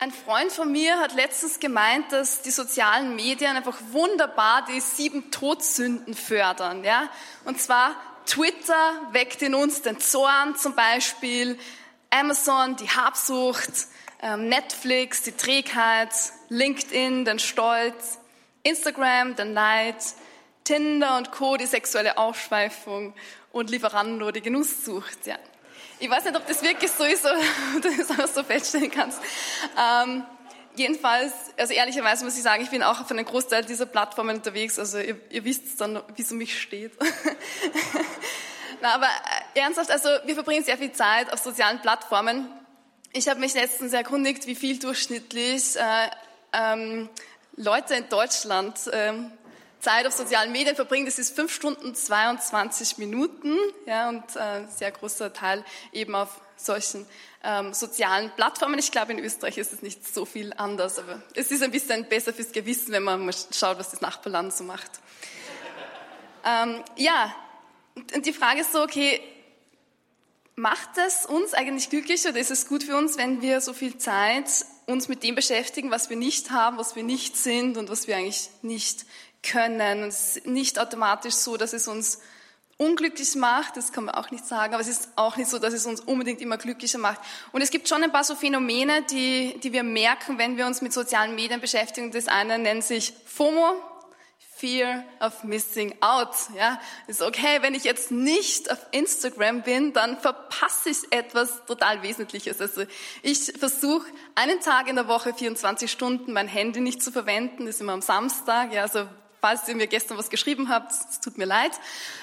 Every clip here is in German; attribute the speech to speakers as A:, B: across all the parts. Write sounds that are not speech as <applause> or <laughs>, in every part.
A: Ein Freund von mir hat letztens gemeint, dass die sozialen Medien einfach wunderbar die sieben Todsünden fördern. Ja? Und zwar Twitter weckt in uns den Zorn zum Beispiel, Amazon die Habsucht, ähm, Netflix die Trägheit, LinkedIn den Stolz, Instagram den Neid, Tinder und Co. die sexuelle Ausschweifung und Lieferando die Genusssucht. Ja. Ich weiß nicht, ob das wirklich so ist <laughs> oder du das auch so feststellen kannst. Ähm, jedenfalls, also ehrlicherweise muss ich sagen, ich bin auch auf einem Großteil dieser Plattformen unterwegs. Also ihr, ihr wisst dann, wie es um mich steht. <laughs> Na, aber äh, ernsthaft, also wir verbringen sehr viel Zeit auf sozialen Plattformen. Ich habe mich letztens erkundigt, wie viel durchschnittlich äh, ähm, Leute in Deutschland ähm, Zeit auf sozialen Medien verbringen, das ist fünf Stunden 22 Minuten, ja, und äh, ein sehr großer Teil eben auf solchen ähm, sozialen Plattformen. Ich glaube, in Österreich ist es nicht so viel anders, aber es ist ein bisschen besser fürs Gewissen, wenn man mal schaut, was das Nachbarland so macht. Ähm, ja, und die Frage ist so, okay, macht es uns eigentlich glücklich oder ist es gut für uns, wenn wir so viel Zeit uns mit dem beschäftigen, was wir nicht haben, was wir nicht sind und was wir eigentlich nicht können. Es ist nicht automatisch so, dass es uns unglücklich macht, das kann man auch nicht sagen, aber es ist auch nicht so, dass es uns unbedingt immer glücklicher macht. Und es gibt schon ein paar so Phänomene, die, die wir merken, wenn wir uns mit sozialen Medien beschäftigen. Das eine nennt sich FOMO, Fear of Missing Out. Ja, ist okay, wenn ich jetzt nicht auf Instagram bin, dann verpasse ich etwas total Wesentliches. Also ich versuche einen Tag in der Woche 24 Stunden mein Handy nicht zu verwenden. Das ist immer am Samstag. Ja, also falls ihr mir gestern was geschrieben habt, es tut mir leid.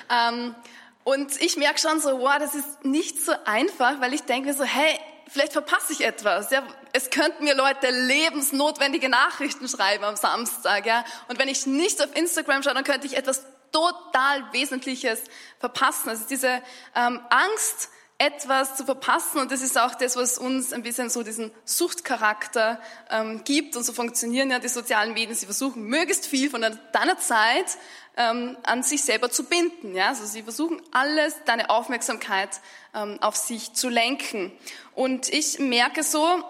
A: Ähm, und ich merke schon so, wow, das ist nicht so einfach, weil ich denke so, hey, vielleicht verpasse ich etwas. Ja, es könnten mir Leute lebensnotwendige Nachrichten schreiben am Samstag. Ja, und wenn ich nicht auf Instagram schaue, dann könnte ich etwas total Wesentliches verpassen. Also diese ähm, Angst, etwas zu verpassen. Und das ist auch das, was uns ein bisschen so diesen Suchtcharakter ähm, gibt. Und so funktionieren ja die sozialen Medien. Sie versuchen möglichst viel von deiner Zeit ähm, an sich selber zu binden. Ja? Also sie versuchen alles, deine Aufmerksamkeit ähm, auf sich zu lenken. Und ich merke so,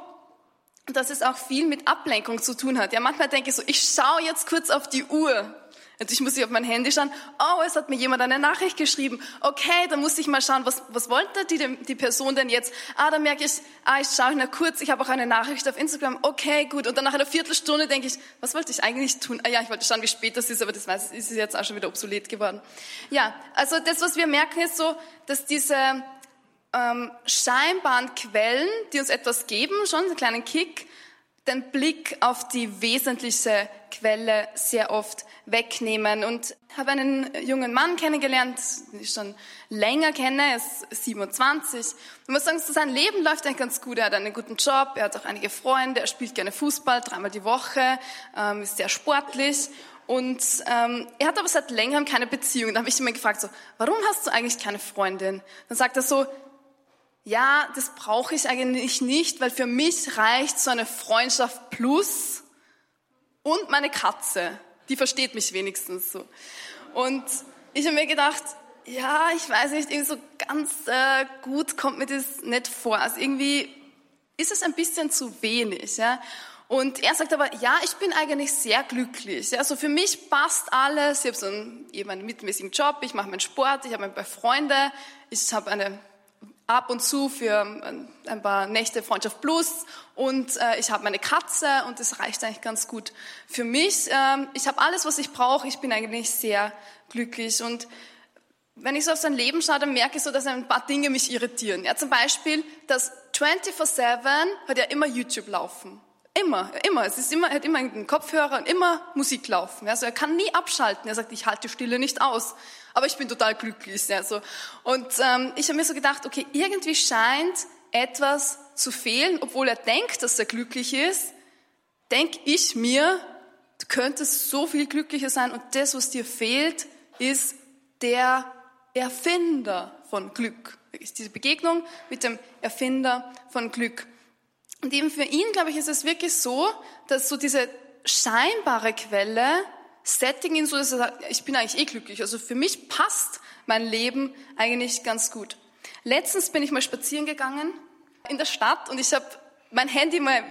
A: dass es auch viel mit Ablenkung zu tun hat. Ja, manchmal denke ich so, ich schaue jetzt kurz auf die Uhr. Natürlich muss ich auf mein Handy schauen. Oh, es hat mir jemand eine Nachricht geschrieben. Okay, dann muss ich mal schauen, was, was wollte die, die Person denn jetzt? Ah, dann merke ich, ah, ich schaue nur kurz, ich habe auch eine Nachricht auf Instagram. Okay, gut. Und dann nach einer Viertelstunde denke ich, was wollte ich eigentlich tun? Ah ja, ich wollte schauen, wie spät das ist, aber das weiß, ist jetzt auch schon wieder obsolet geworden. Ja, also das, was wir merken, ist so, dass diese ähm, scheinbaren Quellen, die uns etwas geben, schon einen kleinen Kick, den Blick auf die wesentliche Quelle sehr oft wegnehmen. Und habe einen jungen Mann kennengelernt, den ich schon länger kenne, er ist 27. Ich muss sagen, sein Leben läuft eigentlich ganz gut. Er hat einen guten Job, er hat auch einige Freunde, er spielt gerne Fußball, dreimal die Woche, ähm, ist sehr sportlich. Und ähm, er hat aber seit längerem keine Beziehung. Da habe ich ihn gefragt, so, warum hast du eigentlich keine Freundin? Dann sagt er so, ja, das brauche ich eigentlich nicht, weil für mich reicht so eine Freundschaft plus und meine Katze. Die versteht mich wenigstens so. Und ich habe mir gedacht, ja, ich weiß nicht, irgendwie so ganz äh, gut kommt mir das nicht vor. Also irgendwie ist es ein bisschen zu wenig. Ja? Und er sagt aber, ja, ich bin eigentlich sehr glücklich. Also für mich passt alles. Ich habe so einen, eben einen mittelmäßigen Job, ich mache meinen Sport, ich habe ein paar Freunde, ich habe eine ab und zu für ein paar Nächte Freundschaft Plus und äh, ich habe meine Katze und das reicht eigentlich ganz gut für mich. Ähm, ich habe alles, was ich brauche. Ich bin eigentlich sehr glücklich und wenn ich so auf sein Leben schaue, dann merke ich so, dass ein paar Dinge mich irritieren. Ja, zum Beispiel, das 24-7 hat ja immer YouTube laufen. Immer, immer. Es ist immer, er hat immer einen Kopfhörer und immer Musik laufen. Also er kann nie abschalten. Er sagt, ich halte Stille nicht aus aber ich bin total glücklich. Ja, so. Und ähm, ich habe mir so gedacht, okay, irgendwie scheint etwas zu fehlen, obwohl er denkt, dass er glücklich ist, denke ich mir, du könntest so viel glücklicher sein und das, was dir fehlt, ist der Erfinder von Glück. Ist diese Begegnung mit dem Erfinder von Glück. Und eben für ihn, glaube ich, ist es wirklich so, dass so diese scheinbare Quelle Setting ihn so, dass er sagt, ich bin eigentlich eh glücklich. Also für mich passt mein Leben eigentlich ganz gut. Letztens bin ich mal spazieren gegangen in der Stadt und ich habe mein Handy mal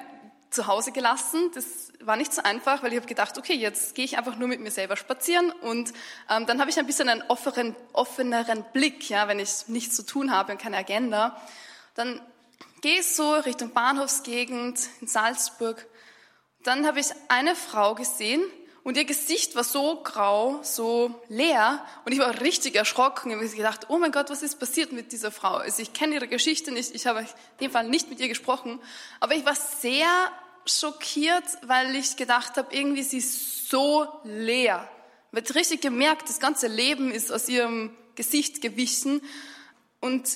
A: zu Hause gelassen. Das war nicht so einfach, weil ich habe gedacht, okay, jetzt gehe ich einfach nur mit mir selber spazieren und ähm, dann habe ich ein bisschen einen offeneren, offeneren Blick, ja, wenn ich nichts zu tun habe und keine Agenda. Dann gehe so Richtung Bahnhofsgegend in Salzburg. Dann habe ich eine Frau gesehen und ihr Gesicht war so grau, so leer und ich war richtig erschrocken. Ich habe gedacht, oh mein Gott, was ist passiert mit dieser Frau? Also ich kenne ihre Geschichte nicht, ich habe in dem Fall nicht mit ihr gesprochen, aber ich war sehr schockiert, weil ich gedacht habe, irgendwie sie ist so leer. Ich habe richtig gemerkt, das ganze Leben ist aus ihrem Gesicht gewichen und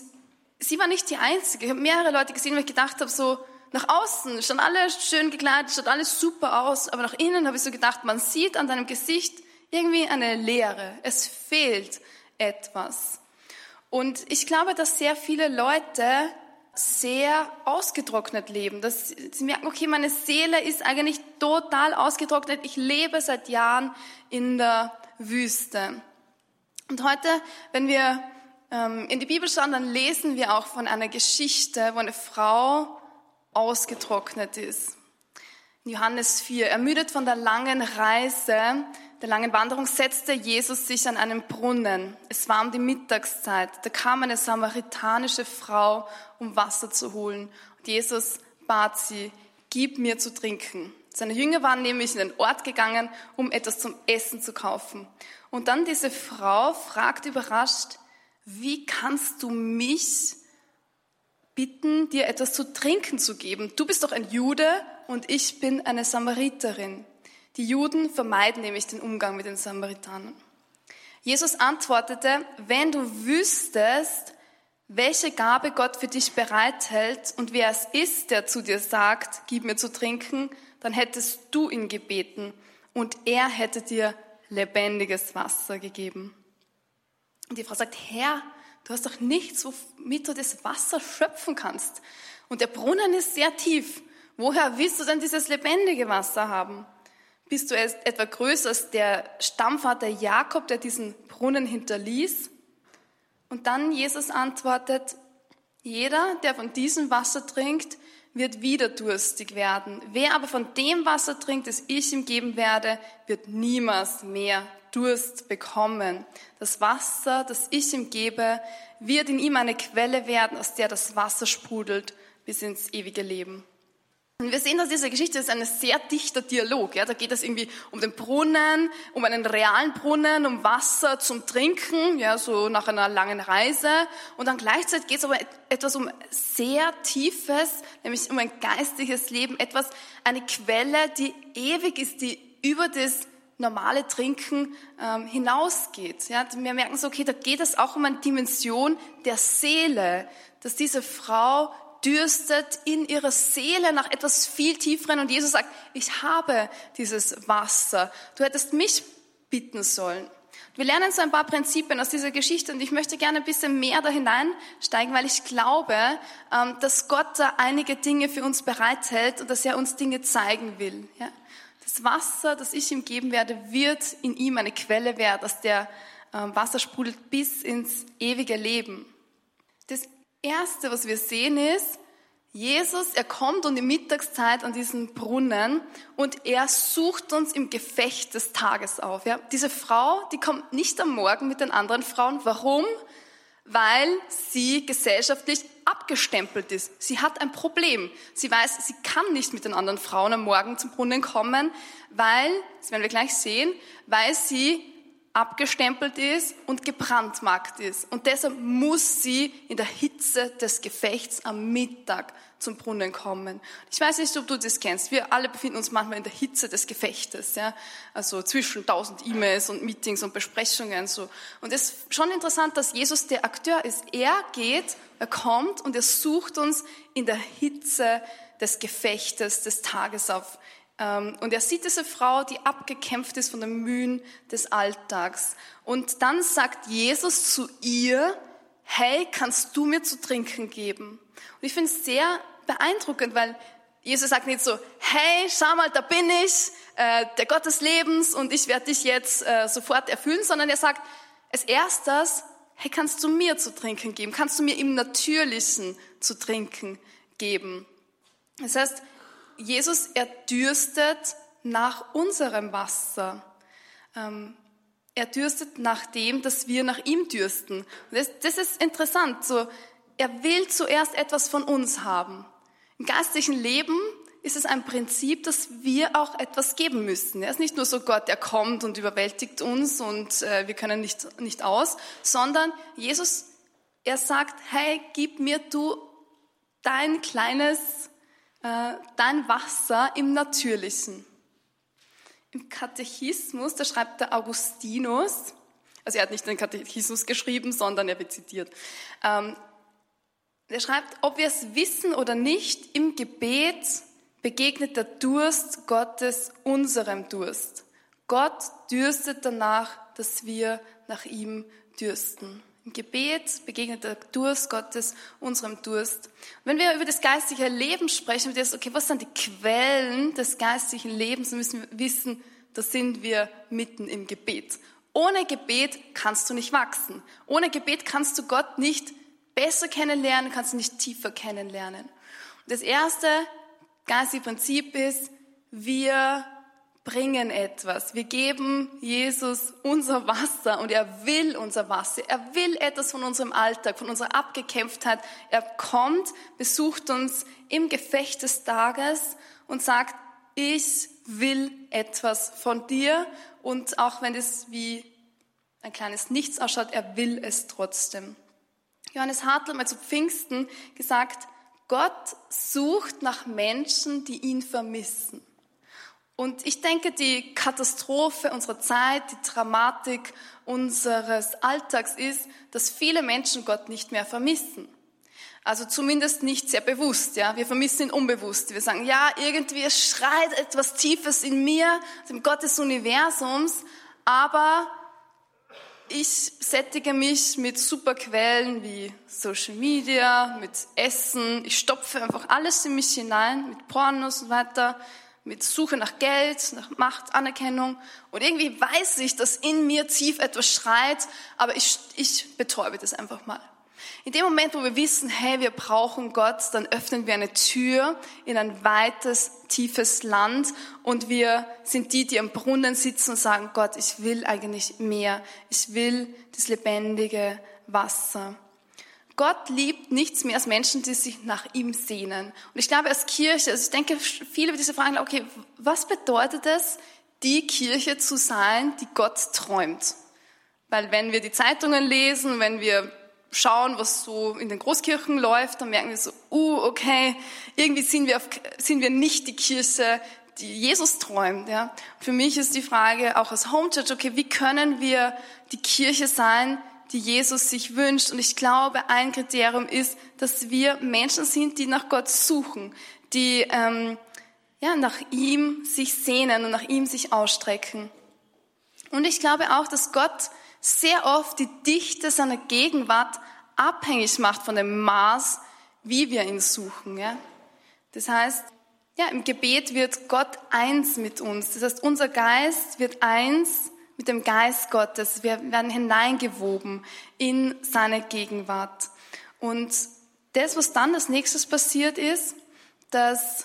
A: sie war nicht die Einzige. Ich habe mehrere Leute gesehen, wo ich gedacht habe, so nach außen schauen alle schön gekleidet, schaut alles super aus, aber nach innen habe ich so gedacht, man sieht an deinem Gesicht irgendwie eine Leere. Es fehlt etwas. Und ich glaube, dass sehr viele Leute sehr ausgetrocknet leben. Dass sie merken, okay, meine Seele ist eigentlich total ausgetrocknet. Ich lebe seit Jahren in der Wüste. Und heute, wenn wir in die Bibel schauen, dann lesen wir auch von einer Geschichte, wo eine Frau ausgetrocknet ist. Johannes 4, ermüdet von der langen Reise, der langen Wanderung, setzte Jesus sich an einen Brunnen. Es war um die Mittagszeit. Da kam eine samaritanische Frau, um Wasser zu holen. Und Jesus bat sie, gib mir zu trinken. Seine Jünger waren nämlich in den Ort gegangen, um etwas zum Essen zu kaufen. Und dann diese Frau fragt überrascht, wie kannst du mich bitten, dir etwas zu trinken zu geben? Du bist doch ein Jude und ich bin eine Samariterin. Die Juden vermeiden nämlich den Umgang mit den Samaritanern. Jesus antwortete, wenn du wüsstest, welche Gabe Gott für dich bereithält und wer es ist, der zu dir sagt, gib mir zu trinken, dann hättest du ihn gebeten und er hätte dir lebendiges Wasser gegeben. Und die Frau sagt, Herr, du hast doch nichts, womit du das Wasser schöpfen kannst. Und der Brunnen ist sehr tief. Woher willst du denn dieses lebendige Wasser haben? Bist du etwa größer als der Stammvater Jakob, der diesen Brunnen hinterließ? Und dann Jesus antwortet, jeder, der von diesem Wasser trinkt, wird wieder durstig werden. Wer aber von dem Wasser trinkt, das ich ihm geben werde, wird niemals mehr Durst bekommen. Das Wasser, das ich ihm gebe, wird in ihm eine Quelle werden, aus der das Wasser sprudelt bis ins ewige Leben. Und wir sehen, dass diese Geschichte ist ein sehr dichter Dialog. Ja? Da geht es irgendwie um den Brunnen, um einen realen Brunnen, um Wasser zum Trinken, ja, so nach einer langen Reise. Und dann gleichzeitig geht es aber etwas um sehr Tiefes, nämlich um ein geistliches Leben, etwas, eine Quelle, die ewig ist, die über das normale Trinken ähm, hinausgeht. Ja? Wir merken so, okay, da geht es auch um eine Dimension der Seele, dass diese Frau dürstet in ihrer Seele nach etwas viel tieferen und Jesus sagt, ich habe dieses Wasser. Du hättest mich bitten sollen. Wir lernen so ein paar Prinzipien aus dieser Geschichte und ich möchte gerne ein bisschen mehr da hineinsteigen, weil ich glaube, ähm, dass Gott da einige Dinge für uns bereithält und dass er uns Dinge zeigen will. Das Wasser, das ich ihm geben werde, wird in ihm eine Quelle werden, dass der ähm, Wasser sprudelt bis ins ewige Leben. Erste, was wir sehen, ist, Jesus, er kommt um die Mittagszeit an diesen Brunnen und er sucht uns im Gefecht des Tages auf. Ja? Diese Frau, die kommt nicht am Morgen mit den anderen Frauen. Warum? Weil sie gesellschaftlich abgestempelt ist. Sie hat ein Problem. Sie weiß, sie kann nicht mit den anderen Frauen am Morgen zum Brunnen kommen, weil, das werden wir gleich sehen, weil sie abgestempelt ist und gebrandmarkt ist. Und deshalb muss sie in der Hitze des Gefechts am Mittag zum Brunnen kommen. Ich weiß nicht, ob du das kennst. Wir alle befinden uns manchmal in der Hitze des Gefechtes, ja. Also zwischen tausend E-Mails und Meetings und Besprechungen, so. Und es ist schon interessant, dass Jesus der Akteur ist. Er geht, er kommt und er sucht uns in der Hitze des Gefechtes des Tages auf. Ähm, und er sieht diese Frau, die abgekämpft ist von den Mühen des Alltags. Und dann sagt Jesus zu ihr, hey, kannst du mir zu trinken geben? Und ich finde es sehr beeindruckend, weil Jesus sagt nicht so, hey, schau mal, da bin ich, äh, der Gott des Lebens und ich werde dich jetzt äh, sofort erfüllen, sondern er sagt, als erstes, hey, kannst du mir zu trinken geben? Kannst du mir im Natürlichen zu trinken geben? Das heißt, Jesus, er dürstet nach unserem Wasser. Ähm, er dürstet nach dem, dass wir nach ihm dürsten. Das, ist interessant. So, er will zuerst etwas von uns haben. Im geistlichen Leben ist es ein Prinzip, dass wir auch etwas geben müssen. Er ist nicht nur so Gott, der kommt und überwältigt uns und äh, wir können nicht, nicht aus, sondern Jesus, er sagt, hey, gib mir du dein kleines, äh, dein Wasser im Natürlichen. Im Katechismus, da schreibt der Augustinus, also er hat nicht den Katechismus geschrieben, sondern er wird zitiert. Ähm, er schreibt, ob wir es wissen oder nicht, im Gebet begegnet der Durst Gottes unserem Durst. Gott dürstet danach, dass wir nach ihm dürsten. Im Gebet begegnet der Durst Gottes unserem Durst. Und wenn wir über das geistliche Leben sprechen, wir okay, was sind die Quellen des geistlichen Lebens, dann müssen wir wissen, da sind wir mitten im Gebet. Ohne Gebet kannst du nicht wachsen. Ohne Gebet kannst du Gott nicht besser kennenlernen, kannst du nicht tiefer kennenlernen. Und das erste geistige Prinzip ist, wir bringen etwas. Wir geben Jesus unser Wasser und er will unser Wasser. Er will etwas von unserem Alltag, von unserer Abgekämpftheit. Er kommt, besucht uns im Gefecht des Tages und sagt, ich will etwas von dir. Und auch wenn es wie ein kleines Nichts ausschaut, er will es trotzdem. Johannes Hartl hat zu Pfingsten gesagt, Gott sucht nach Menschen, die ihn vermissen. Und ich denke, die Katastrophe unserer Zeit, die Dramatik unseres Alltags ist, dass viele Menschen Gott nicht mehr vermissen. Also zumindest nicht sehr bewusst, ja. Wir vermissen ihn unbewusst. Wir sagen, ja, irgendwie schreit etwas Tiefes in mir, dem Gott des Universums, aber ich sättige mich mit super Quellen wie Social Media, mit Essen. Ich stopfe einfach alles in mich hinein, mit Pornos und weiter mit Suche nach Geld, nach Macht, Anerkennung. Und irgendwie weiß ich, dass in mir tief etwas schreit, aber ich, ich betäube das einfach mal. In dem Moment, wo wir wissen, hey, wir brauchen Gott, dann öffnen wir eine Tür in ein weites, tiefes Land und wir sind die, die am Brunnen sitzen und sagen, Gott, ich will eigentlich mehr. Ich will das lebendige Wasser. Gott liebt nichts mehr als Menschen, die sich nach ihm sehnen. Und ich glaube, als Kirche, also ich denke, viele über diese Fragen, okay, was bedeutet es, die Kirche zu sein, die Gott träumt? Weil wenn wir die Zeitungen lesen, wenn wir schauen, was so in den Großkirchen läuft, dann merken wir so, uh, okay, irgendwie sind wir, auf, sind wir nicht die Kirche, die Jesus träumt. Ja? Für mich ist die Frage auch als Home Church, okay, wie können wir die Kirche sein, die Jesus sich wünscht. Und ich glaube, ein Kriterium ist, dass wir Menschen sind, die nach Gott suchen, die ähm, ja, nach ihm sich sehnen und nach ihm sich ausstrecken. Und ich glaube auch, dass Gott sehr oft die Dichte seiner Gegenwart abhängig macht von dem Maß, wie wir ihn suchen. Ja? Das heißt, ja, im Gebet wird Gott eins mit uns. Das heißt, unser Geist wird eins mit dem Geist Gottes. Wir werden hineingewoben in seine Gegenwart. Und das, was dann als nächstes passiert ist, dass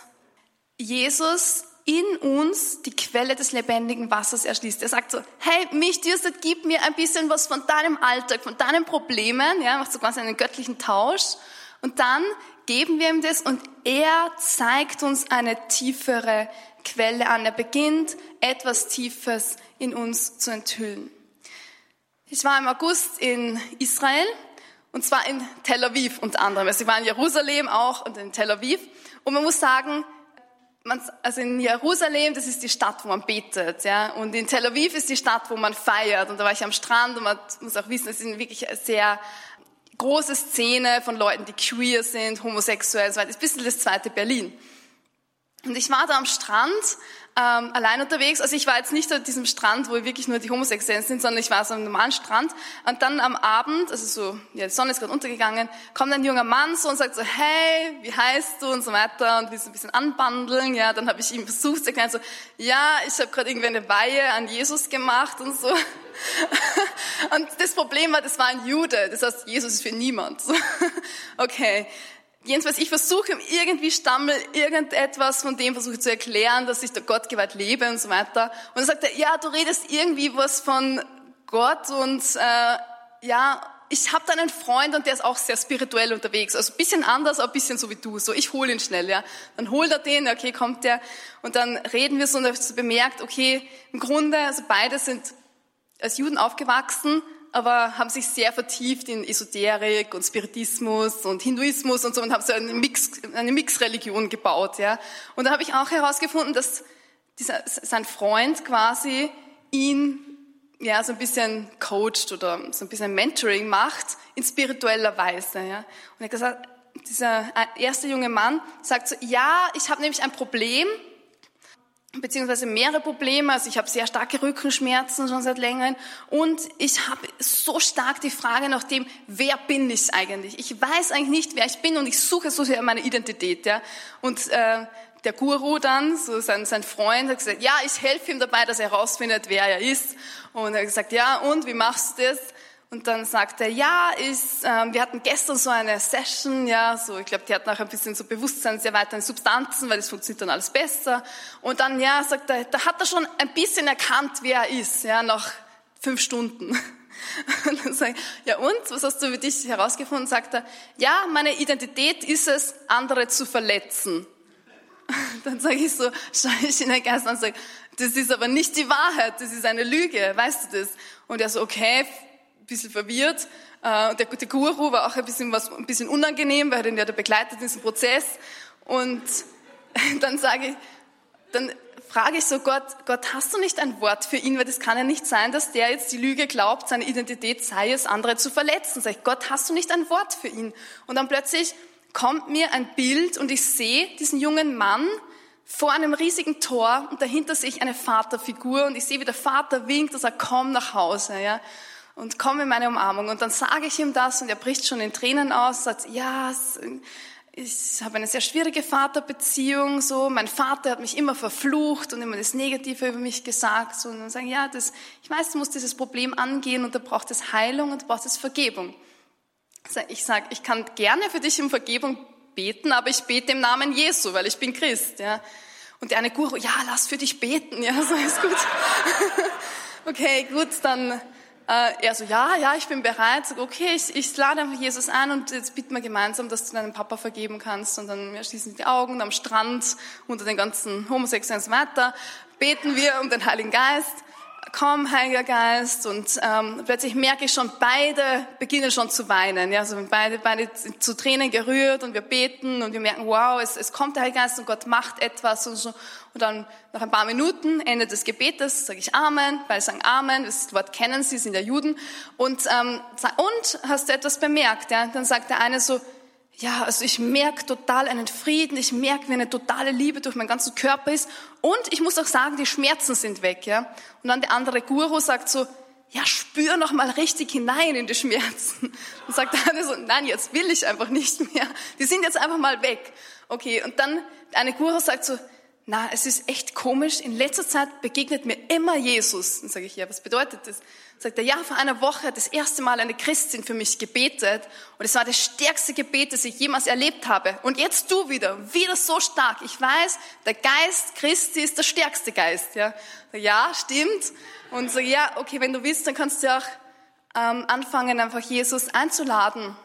A: Jesus in uns die Quelle des lebendigen Wassers erschließt. Er sagt so, hey, mich dürstet, gib mir ein bisschen was von deinem Alltag, von deinen Problemen, ja, macht so ganz einen göttlichen Tausch. Und dann geben wir ihm das und er zeigt uns eine tiefere Quelle an. Er beginnt etwas Tiefes in uns zu enthüllen. Ich war im August in Israel und zwar in Tel Aviv unter anderem. Also ich war in Jerusalem auch und in Tel Aviv. Und man muss sagen, man, also in Jerusalem, das ist die Stadt, wo man betet, ja. Und in Tel Aviv ist die Stadt, wo man feiert. Und da war ich am Strand und man muss auch wissen, es ist wirklich eine sehr große Szene von Leuten, die queer sind, homosexuell, so weiter. Ist ein bisschen das zweite Berlin. Und ich war da am Strand ähm, allein unterwegs. Also ich war jetzt nicht an diesem Strand, wo wirklich nur die Homosexuellen sind, sondern ich war so am normalen Strand. Und dann am Abend, also so, ja, die Sonne ist gerade untergegangen, kommt ein junger Mann so und sagt so, hey, wie heißt du und so weiter und will so ein bisschen anbandeln. Ja, dann habe ich ihm versucht zu erklären, so, ja, ich habe gerade irgendwie eine Weihe an Jesus gemacht und so. <laughs> Und das Problem war, das war ein Jude, das heißt, Jesus ist für niemand. <laughs> Okay, jedenfalls ich versuche irgendwie stammel irgendetwas von dem versuche zu erklären, dass ich der Gott geweiht lebe und so weiter. Und dann sagt er, ja, du redest irgendwie was von Gott und äh, ja, ich habe da einen Freund und der ist auch sehr spirituell unterwegs. Also bisschen anders, aber bisschen so wie du. So, ich hole ihn schnell, ja. Dann holt er den, okay, kommt der. Und dann reden wir so und er bemerkt, okay, im Grunde, also beide sind als Juden aufgewachsen, aber haben sich sehr vertieft in Esoterik und Spiritismus und Hinduismus und so und haben so eine Mix, eine Mixreligion gebaut, ja. Und da habe ich auch herausgefunden, dass dieser, sein Freund quasi ihn ja, so ein bisschen coacht oder so ein bisschen Mentoring macht in spiritueller Weise. Ja. Und er hat gesagt, dieser erste junge Mann sagt so, ja, ich habe nämlich ein Problem, beziehungsweise mehrere Probleme. Also ich habe sehr starke Rückenschmerzen schon seit längerem und ich habe so stark die Frage nach dem, wer bin ich eigentlich? Ich weiß eigentlich nicht, wer ich bin und ich suche so sehr meine Identität. Ja. Und äh, der Guru dann, so sein, sein Freund, hat gesagt, ja, ich helfe ihm dabei, dass er herausfindet, wer er ist. Und er hat gesagt, ja, und wie machst du das? Und dann sagt er, ja, ich, ähm, wir hatten gestern so eine Session, ja, so, ich glaube, die hat nachher ein bisschen so Bewusstsein sehr weiter in Substanzen, weil das funktioniert dann alles besser. Und dann, ja, sagt er, da hat er schon ein bisschen erkannt, wer er ist, ja, nach fünf Stunden. <laughs> Und dann sage ich, ja und, was hast du für dich herausgefunden? Sagt er, ja, meine Identität ist es, andere zu verletzen. <laughs> Dann sage ich so, schaue ich in den Geist an und sage, das ist aber nicht die Wahrheit, das ist eine Lüge, weißt du das? Und er so, okay, ein bisschen verwirrt. Äh, und der gute Guru war auch ein bisschen, was, ein bisschen unangenehm, weil er den ja begleitet in diesem Prozess. Und <laughs> dann sage ich, dann frage ich so Gott, Gott, hast du nicht ein Wort für ihn? Weil das kann ja nicht sein, dass der jetzt die Lüge glaubt, seine Identität sei es, andere zu verletzen. Sag ich, Gott, hast du nicht ein Wort für ihn? Und dann plötzlich kommt mir ein Bild und ich sehe diesen jungen Mann vor einem riesigen Tor und dahinter sehe ich eine Vaterfigur und ich sehe, wie der Vater winkt und sagt, komm nach Hause, ja. Und komm in meine Umarmung. Und dann sage ich ihm das und er bricht schon in Tränen aus, sagt, ja, ich habe eine sehr schwierige Vaterbeziehung, so. Mein Vater hat mich immer verflucht und immer das Negative über mich gesagt, so. Und dann sagen, ja, das, ich weiß, du musst dieses Problem angehen und da braucht es Heilung und da braucht es Vergebung. Ich sage, ich kann gerne für dich um Vergebung beten, aber ich bete im Namen Jesu, weil ich bin Christ. Ja. Und der eine Guru, ja, lass für dich beten. Ja, so ist gut. <laughs> okay, gut, dann äh, er so, ja, ja, ich bin bereit. So, okay, ich, ich lade einfach Jesus ein und jetzt bitten wir gemeinsam, dass du deinem Papa vergeben kannst. Und dann wir schließen die Augen am Strand unter den ganzen Homosexuellen und so weiter. Beten wir um den Heiligen Geist komm, Heiliger Geist. Und ähm, plötzlich merke ich schon, beide beginnen schon zu weinen. Ja, also beide, beide zu Tränen gerührt und wir beten und wir merken, wow, es, es kommt der Heilige Geist und Gott macht etwas und so. Und dann nach ein paar Minuten, Ende des Gebetes, sage ich Amen, beide sagen Amen, das Wort kennen sie, sind ja Juden. Und, ähm, und hast du etwas bemerkt? Ja? Dann sagt der eine so, ja, also ich merke total einen Frieden, ich merke, wie eine totale Liebe durch meinen ganzen Körper ist. Und ich muss auch sagen, die Schmerzen sind weg, ja. Und dann der andere Guru sagt so, ja, spür noch mal richtig hinein in die Schmerzen. <laughs> Und sagt andere so, nein, jetzt will ich einfach nicht mehr. Die sind jetzt einfach mal weg. Okay, und dann eine Guru sagt so, na, es ist echt komisch. In letzter Zeit begegnet mir immer Jesus. Dann sage ich, ja, was bedeutet das? Sagt er, ja, vor einer Woche hat das erste Mal eine Christin für mich gebetet und es war das stärkste Gebet, das ich jemals erlebt habe. Und jetzt du wieder, wieder so stark. Ich weiß, der Geist Christi ist der stärkste Geist. Ja, ja stimmt. Und so, ja, okay, wenn du willst, dann kannst du auch ähm, anfangen, einfach Jesus einzuladen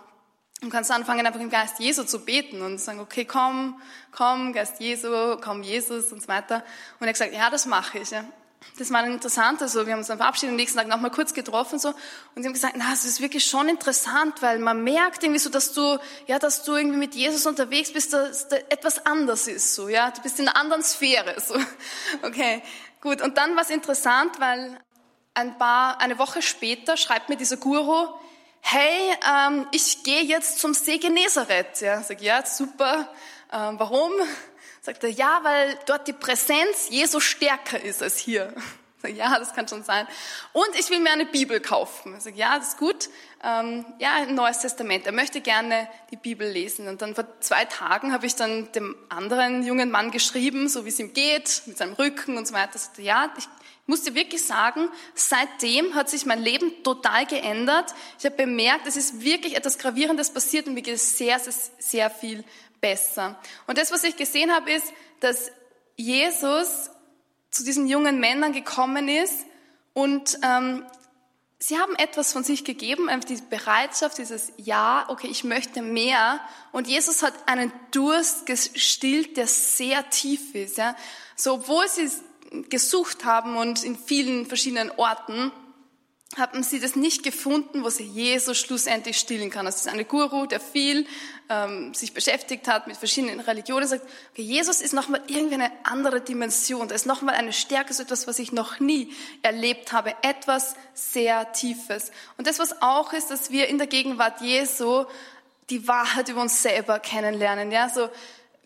A: und kannst anfangen, einfach im Geist Jesu zu beten und sagen, okay, komm, komm, Geist Jesu, komm Jesus und so weiter. Und er hat gesagt, ja, das mache ich. Ja. Das war interessant, also wir haben uns dann verabschiedet, am nächsten Tag nochmal kurz getroffen so, und sie haben gesagt, na, es ist wirklich schon interessant, weil man merkt irgendwie so, dass du, ja, dass du irgendwie mit Jesus unterwegs bist, dass da etwas anders ist, so, ja, du bist in einer anderen Sphäre, so. <laughs> Okay, gut. Und dann war es interessant, weil ein paar, eine Woche später schreibt mir dieser Guru, hey, ähm, ich gehe jetzt zum See Genezareth. Ja, sag ja, super. Ähm, warum? Sagt er, ja, weil dort die Präsenz Jesu stärker ist als hier. <laughs> Sage, ja, das kann schon sein. Und ich will mir eine Bibel kaufen. Sage, ja, das ist gut. Ähm, ja, ein Neues Testament. Er möchte gerne die Bibel lesen. Und dann vor zwei Tagen habe ich dann dem anderen jungen Mann geschrieben, so wie es ihm geht, mit seinem Rücken und so weiter. Sagte, ja, ich muss dir wirklich sagen, seitdem hat sich mein Leben total geändert. Ich habe bemerkt, es ist wirklich etwas Gravierendes passiert und mir geht es sehr, sehr, sehr viel besser. Und das, was ich gesehen habe, ist, dass Jesus zu diesen jungen Männern gekommen ist und ähm, sie haben etwas von sich gegeben, einfach diese Bereitschaft, dieses Ja, okay, ich möchte mehr. Und Jesus hat einen Durst gestillt, der sehr tief ist. Ja. So, obwohl sie gesucht haben und in vielen verschiedenen Orten, haben sie das nicht gefunden, wo sie Jesus schlussendlich stillen kann. Das ist eine Guru, der viel ähm, sich beschäftigt hat mit verschiedenen Religionen, sagt, okay, Jesus ist nochmal irgendwie eine andere Dimension, da ist nochmal eine Stärke, so etwas, was ich noch nie erlebt habe, etwas sehr Tiefes. Und das, was auch ist, dass wir in der Gegenwart Jesu die Wahrheit über uns selber kennenlernen. Ja, so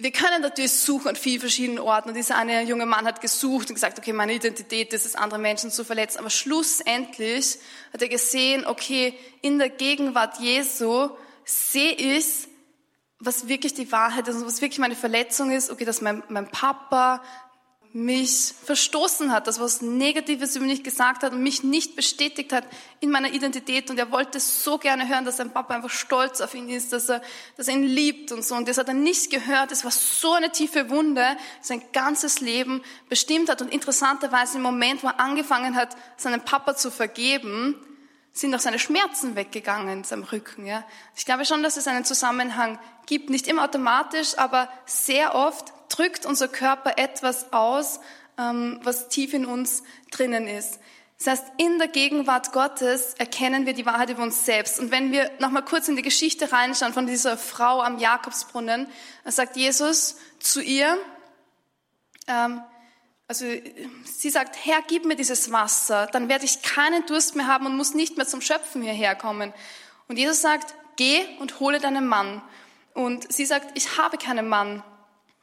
A: wir können natürlich suchen an vielen verschiedenen Orten. Und dieser eine junge Mann hat gesucht und gesagt, okay, meine Identität ist es, andere Menschen zu verletzen. Aber schlussendlich hat er gesehen, okay, in der Gegenwart Jesu sehe ich, was wirklich die Wahrheit ist und was wirklich meine Verletzung ist. Okay, dass mein, mein Papa, mich verstoßen hat, das was Negatives über mich gesagt hat und mich nicht bestätigt hat in meiner Identität. Und er wollte so gerne hören, dass sein Papa einfach stolz auf ihn ist, dass er, dass er ihn liebt und so. Und das hat er nicht gehört. Es war so eine tiefe Wunde, sein ganzes Leben bestimmt hat. Und interessanterweise im Moment, wo er angefangen hat, seinem Papa zu vergeben, sind auch seine Schmerzen weggegangen in seinem Rücken. Ja. Ich glaube schon, dass es einen Zusammenhang gibt, nicht immer automatisch, aber sehr oft drückt unser Körper etwas aus, ähm, was tief in uns drinnen ist. Das heißt, in der Gegenwart Gottes erkennen wir die Wahrheit über uns selbst. Und wenn wir nochmal kurz in die Geschichte reinschauen von dieser Frau am Jakobsbrunnen, dann sagt Jesus zu ihr, ähm, also sie sagt, Herr, gib mir dieses Wasser, dann werde ich keinen Durst mehr haben und muss nicht mehr zum Schöpfen hierher kommen. Und Jesus sagt, geh und hole deinen Mann. Und sie sagt, ich habe keinen Mann.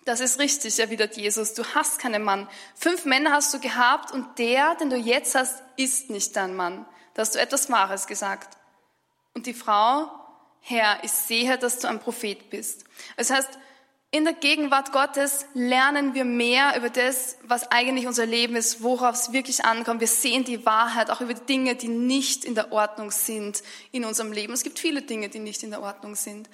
A: Das ist richtig, erwidert Jesus. Du hast keinen Mann. Fünf Männer hast du gehabt und der, den du jetzt hast, ist nicht dein Mann. Da hast du etwas Wahres gesagt. Und die Frau, Herr, ich sehe, dass du ein Prophet bist. Das heißt, in der Gegenwart Gottes lernen wir mehr über das, was eigentlich unser Leben ist, worauf es wirklich ankommt. Wir sehen die Wahrheit auch über Dinge, die nicht in der Ordnung sind in unserem Leben. Es gibt viele Dinge, die nicht in der Ordnung sind.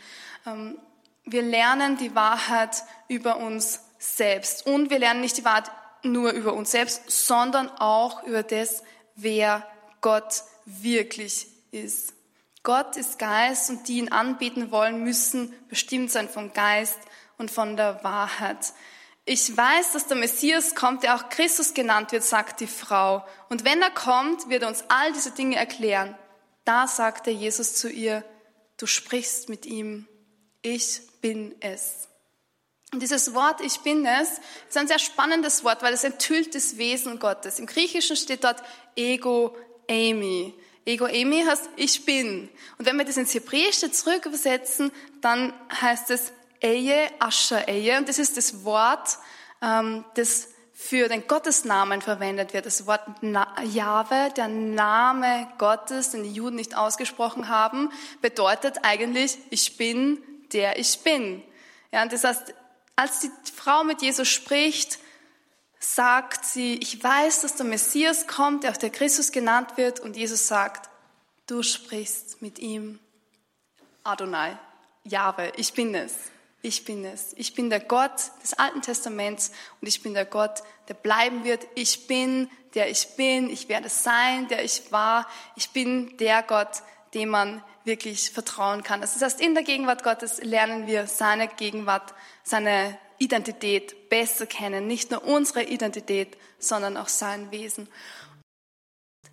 A: Ähm, wir lernen die Wahrheit über uns selbst. Und wir lernen nicht die Wahrheit nur über uns selbst, sondern auch über das, wer Gott wirklich ist. Gott ist Geist und die ihn anbeten wollen, müssen bestimmt sein vom Geist und von der Wahrheit. Ich weiß, dass der Messias kommt, der auch Christus genannt wird, sagt die Frau. Und wenn er kommt, wird er uns all diese Dinge erklären. Da sagte Jesus zu ihr, du sprichst mit ihm ich bin es. Und dieses Wort Ich bin es ist ein sehr spannendes Wort, weil es enthüllt das Wesen Gottes. Im Griechischen steht dort Ego Amy. Ego Amy heißt Ich bin. Und wenn wir das ins Hebräische zurück übersetzen, dann heißt es Eje Asher Eje. Und das ist das Wort, ähm, das für den Gottesnamen verwendet wird. Das Wort Jahwe, der Name Gottes, den die Juden nicht ausgesprochen haben, bedeutet eigentlich Ich bin der ich bin. Ja, und das heißt, als die Frau mit Jesus spricht, sagt sie, ich weiß, dass der Messias kommt, der auch der Christus genannt wird, und Jesus sagt, du sprichst mit ihm. Adonai, Jahwe, ich bin es. Ich bin es. Ich bin der Gott des Alten Testaments und ich bin der Gott, der bleiben wird. Ich bin, der ich bin. Ich werde sein, der ich war. Ich bin der Gott, dem man wirklich vertrauen kann. Das heißt, in der Gegenwart Gottes lernen wir seine Gegenwart, seine Identität besser kennen. Nicht nur unsere Identität, sondern auch sein Wesen.